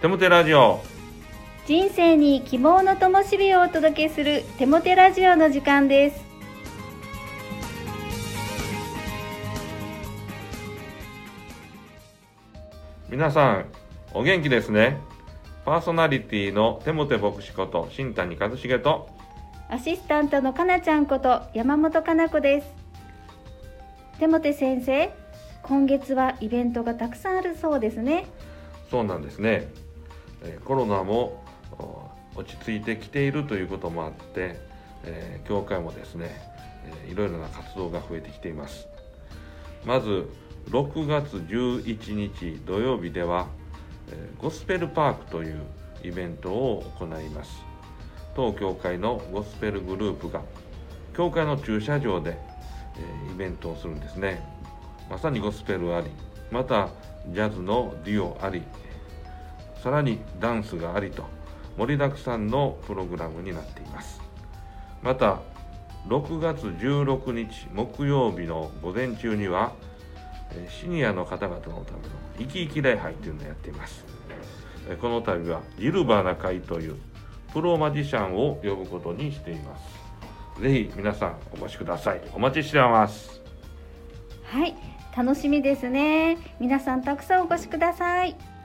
テモテラジオ。人生に希望の灯火をお届けするテモテラジオの時間です。皆さんお元気ですね。パーソナリティのテモテ牧師こと新谷和重とアシスタントのかなちゃんこと山本かな子です。テモテ先生今月はイベントがたくさんあるそうですね。そうなんですねえコロナも落ち着いてきているということもあって、えー教会もですね、えーいろいろな活動が増えてきています。まず6月11日土曜日では、えーゴスペルパークというイベントを行います。当教会のゴスペルグループが教会の駐車場で、えイベントをするんですね。まさにゴスペルありまたジャズのデュオありさらにダンスがありと盛りだくさんのプログラムになっています。また6月16日木曜日の午前中にはえシニアの方々のための生き生き礼拝というのをやっています。えこの度はジルバーナ会というプロマジシャンを呼ぶことにしています。ぜひ皆さんお越しください。お待ちしてます。はい。楽しみですね。皆さんたくさんお越しください。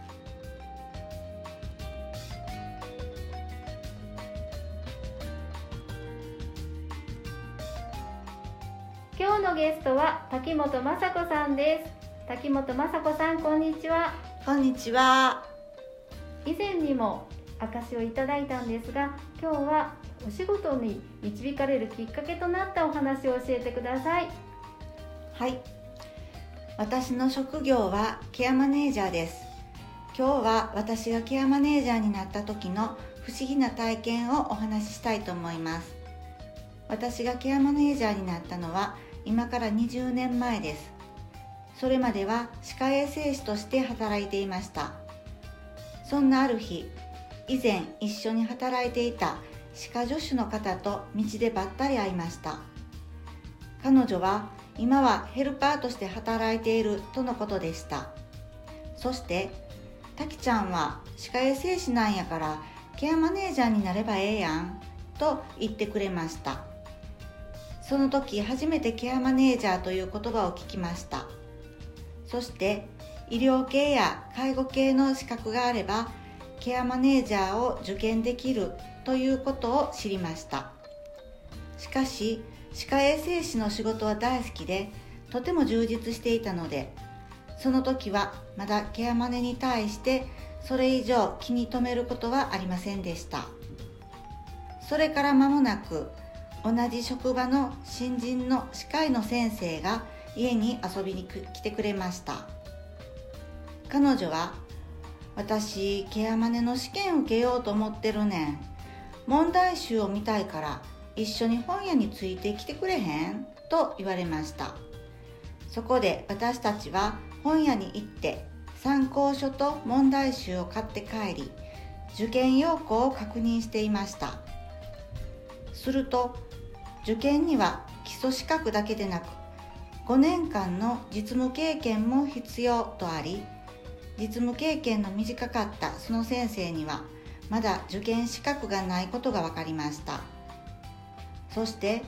ゲストは滝本雅子さんです滝本雅子さんこんにちはこんにちは。以前にも証をいただいたんですが今日はお仕事に導かれるきっかけとなったお話を教えてくださいはい。私の職業はケアマネージャーです。今日は私がケアマネージャーになった時の不思議な体験をお話ししたいと思います。私がケアマネージャーになったのは今から20年前です。それまでは歯科衛生士として働いていました。そんなある日、以前一緒に働いていた歯科助手の方と道でばったり会いました。彼女は今はヘルパーとして働いているとのことでしたそして「たきちゃんは歯科衛生士なんやからケアマネージャーになればええやん」と言ってくれましたその時初めてケアマネージャーという言葉を聞きました。そして医療系や介護系の資格があればケアマネージャーを受験できるということを知りました。しかし歯科衛生士の仕事は大好きでとても充実していたのでその時はまだケアマネに対してそれ以上気に留めることはありませんでした。それから間もなく同じ職場の新人の歯科医の先生が家に遊びに来てくれました。彼女は私ケアマネの試験受けようと思ってるねん。問題集を見たいから一緒に本屋についてきてくれへん？と言われました。そこで私たちは本屋に行って参考書と問題集を買って帰り受験要項を確認していました。すると受験には基礎資格だけでなく5年間の実務経験も必要とあり実務経験の短かったその先生にはまだ受験資格がないことが分かりました。そして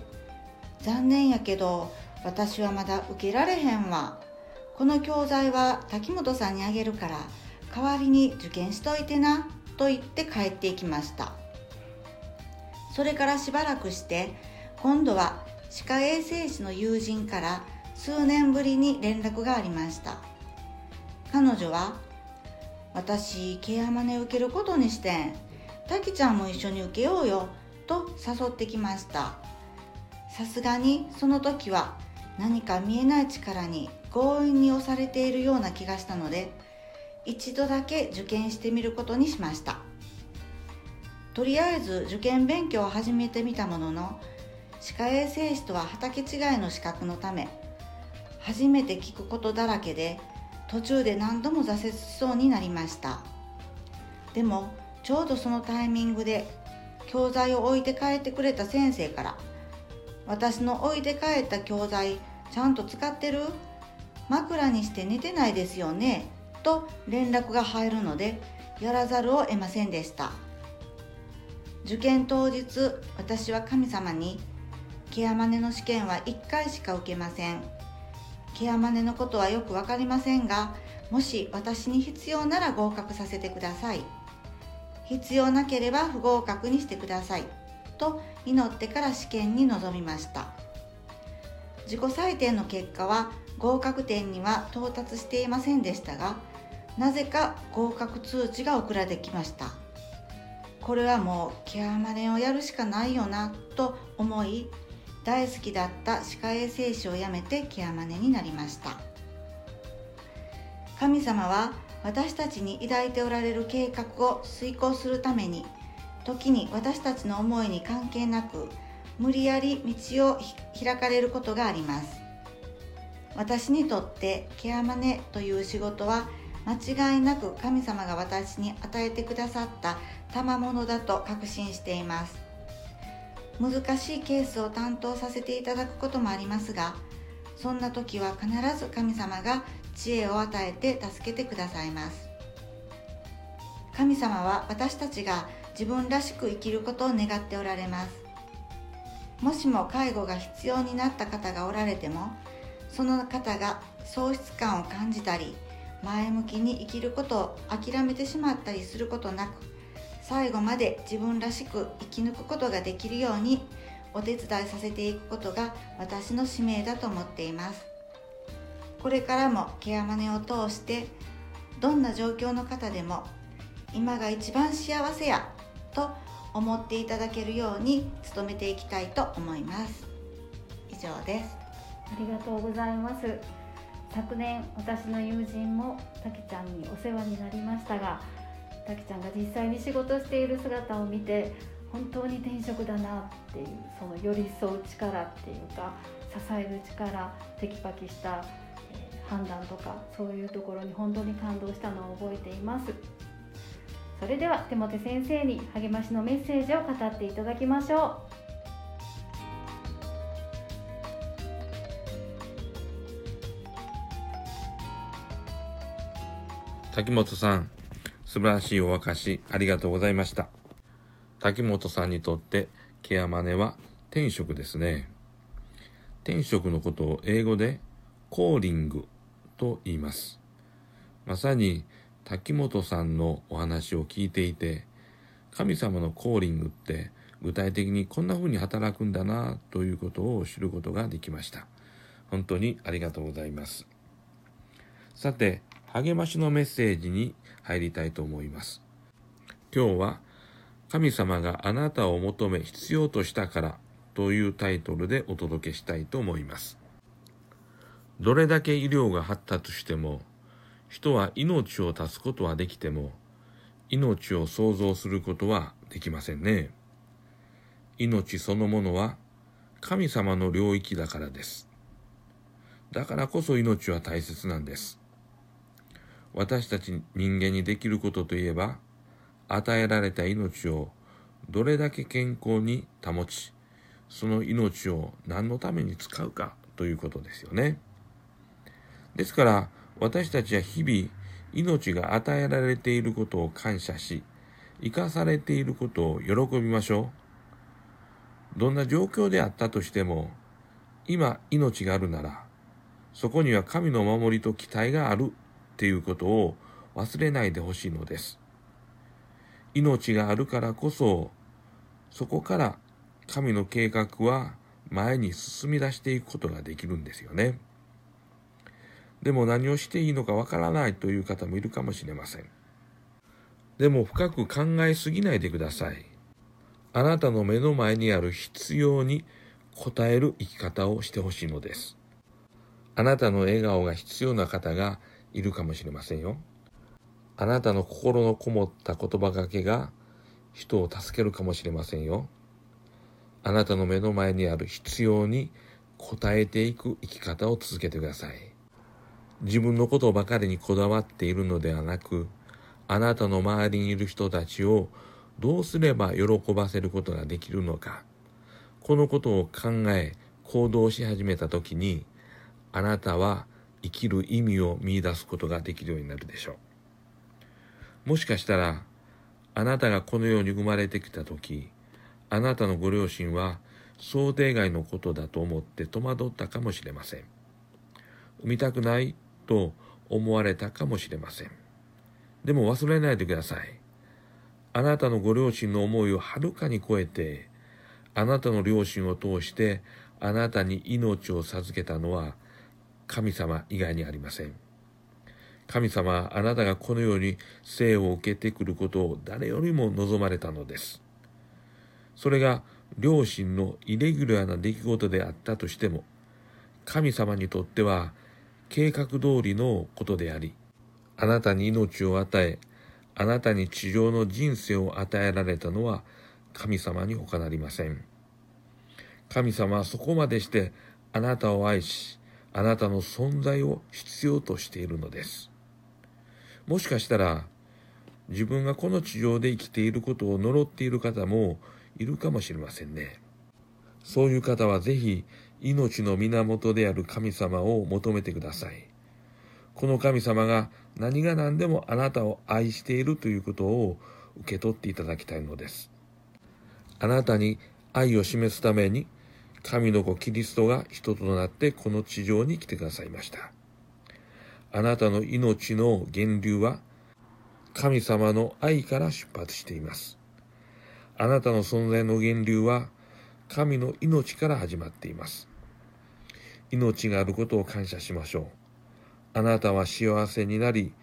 残念やけど私はまだ受けられへんわ。この教材は滝本さんにあげるから代わりに受験しといてなと言って帰っていきました。それからしばらくして今度は歯科衛生士の友人から数年ぶりに連絡がありました。彼女は私ケアマネ受けることにしてん。滝ちゃんも一緒に受けようよと誘ってきました。さすがにその時は何か見えない力に強引に押されているような気がしたので一度だけ受験してみることにしました。とりあえず受験勉強を始めてみたものの歯科衛生士とは畑違いの資格のため初めて聞くことだらけで途中で何度も挫折しそうになりました。でもちょうどそのタイミングで教材を置いて帰ってくれた先生から私の置いて帰った教材ちゃんと使ってる？枕にして寝てないですよね？と連絡が入るのでやらざるを得ませんでした。受験当日私は神様にケアマネの試験は1回しか受けません。ケアマネのことはよく分かりませんがもし私に必要なら合格させてください。必要なければ不合格にしてください。と祈ってから試験に臨みました。自己採点の結果は合格点には到達していませんでしたがなぜか合格通知が送られてきました。これはもうケアマネをやるしかないよなと思い大好きだった歯科衛生士を辞めてケアマネになりました。神様は私たちに抱いておられる計画を遂行するために時に私たちの思いに関係なく無理やり道を開かれることがあります。私にとってケアマネという仕事は間違いなく神様が私に与えてくださった賜物だと確信しています。難しいケースを担当させていただくこともありますがそんな時は必ず神様が知恵を与えて助けてくださいます。神様は私たちが自分らしく生きることを願っておられます。もしも介護が必要になった方がおられてもその方が喪失感を感じたり前向きに生きることを諦めてしまったりすることなく最後まで自分らしく生き抜くことができるようにお手伝いさせていくことが私の使命だと思っています。これからもケアマネを通してどんな状況の方でも今が一番幸せやと思っていただけるように努めていきたいと思います。以上です。ありがとうございます。昨年私の友人もたけちゃんにお世話になりましたがたけちゃんが実際に仕事している姿を見て本当に転職だなっていうその寄り添う力っていうか支える力テキパキした判断とかそういうところに本当に感動したのを覚えています。それでは手元先生に励ましのメッセージを語っていただきましょう。滝本さん、素晴らしいお証しありがとうございました。滝本さんにとってケアマネは天職ですね。天職のことを英語でコーリングと言います。まさに滝本さんのお話を聞いていて、神様のコーリングって具体的にこんな風に働くんだなということを知ることができました。本当にありがとうございます。さて、励ましのメッセージに入りたいと思います。今日は神様があなたを求め必要としたからというタイトルでお届けしたいと思います。どれだけ医療が発達しても人は命を絶つことはできても命を創造することはできませんね。命そのものは神様の領域だからです。だからこそ命は大切なんです。私たち人間にできることといえば、与えられた命をどれだけ健康に保ち、その命を何のために使うかということですよね。ですから、私たちは日々、命が与えられていることを感謝し、生かされていることを喜びましょう。どんな状況であったとしても、今命があるなら、そこには神の守りと期待があるっていうことを忘れないでほしいのです。命があるからこそ、そこから神の計画は前に進み出していくことができるんですよね。でも何をしていいのかわからないという方もいるかもしれません。でも深く考えすぎないでください。あなたの目の前にある必要に応える生き方をしてほしいのです。あなたの笑顔が必要な方がいるかもしれませんよ。あなたの心のこもった言葉がけが人を助けるかもしれませんよ。あなたの目の前にある必要に応えていく生き方を続けてください。自分のことばかりにこだわっているのではなく、あなたの周りにいる人たちをどうすれば喜ばせることができるのか、このことを考え行動し始めたときに、あなたは生きる意味を見出すことができるようになるでしょう。もしかしたらあなたがこの世に生まれてきた時あなたのご両親は想定外のことだと思って戸惑ったかもしれません。産みたくないと思われたかもしれません。でも忘れないでください。あなたのご両親の思いをはるかに超えてあなたの両親を通してあなたに命を授けたのは神様以外にありません。神様はあなたがこのように生を受けてくることを誰よりも望まれたのです。それが両親のイレギュラーな出来事であったとしても神様にとっては計画通りのことでありあなたに命を与えあなたに地上の人生を与えられたのは神様に他なりません。神様はそこまでしてあなたを愛しあなたの存在を必要としているのですもしかしたら自分がこの地上で生きていることを呪っている方もいるかもしれませんね。そういう方はぜひ命の源である神様を求めてください。この神様が何が何でもあなたを愛しているということを受け取っていただきたいのです。あなたに愛を示すために神の子キリストが人となってこの地上に来てくださいました。あなたの命の源流は神様の愛から出発しています。あなたの存在の源流は神の命から始まっています。命があることを感謝しましょう。あなたは幸せになり、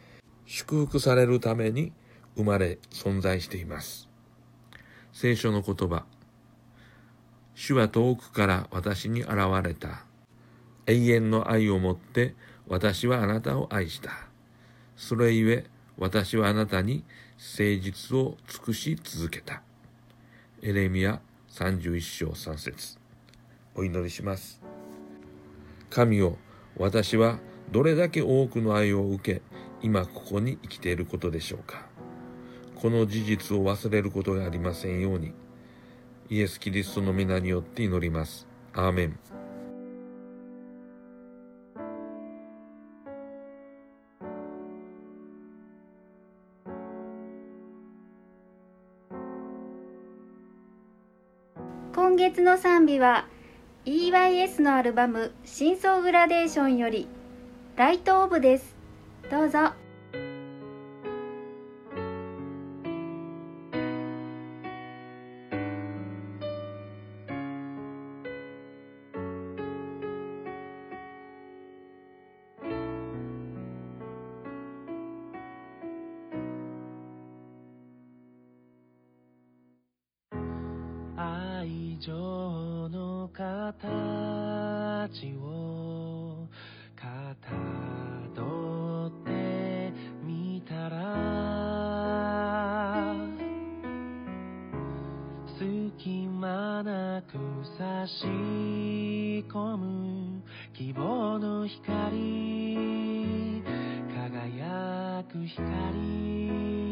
祝福されるために生まれ存在しています。聖書の言葉。主は遠くから私に現れた。永遠の愛をもって私はあなたを愛した。それゆえ私はあなたに誠実を尽くし続けた。エレミア31章3節お祈りします。神よ、私はどれだけ多くの愛を受け、今ここに生きていることでしょうか。この事実を忘れることがありませんように、イエス・キリストの皆によって祈ります。アーメン。今月の賛美は EYS のアルバム「真相グラデーション」より「ライトオブ」ですどうぞ情の形をかたどってみたら隙間なく差し込む希望の光輝く光。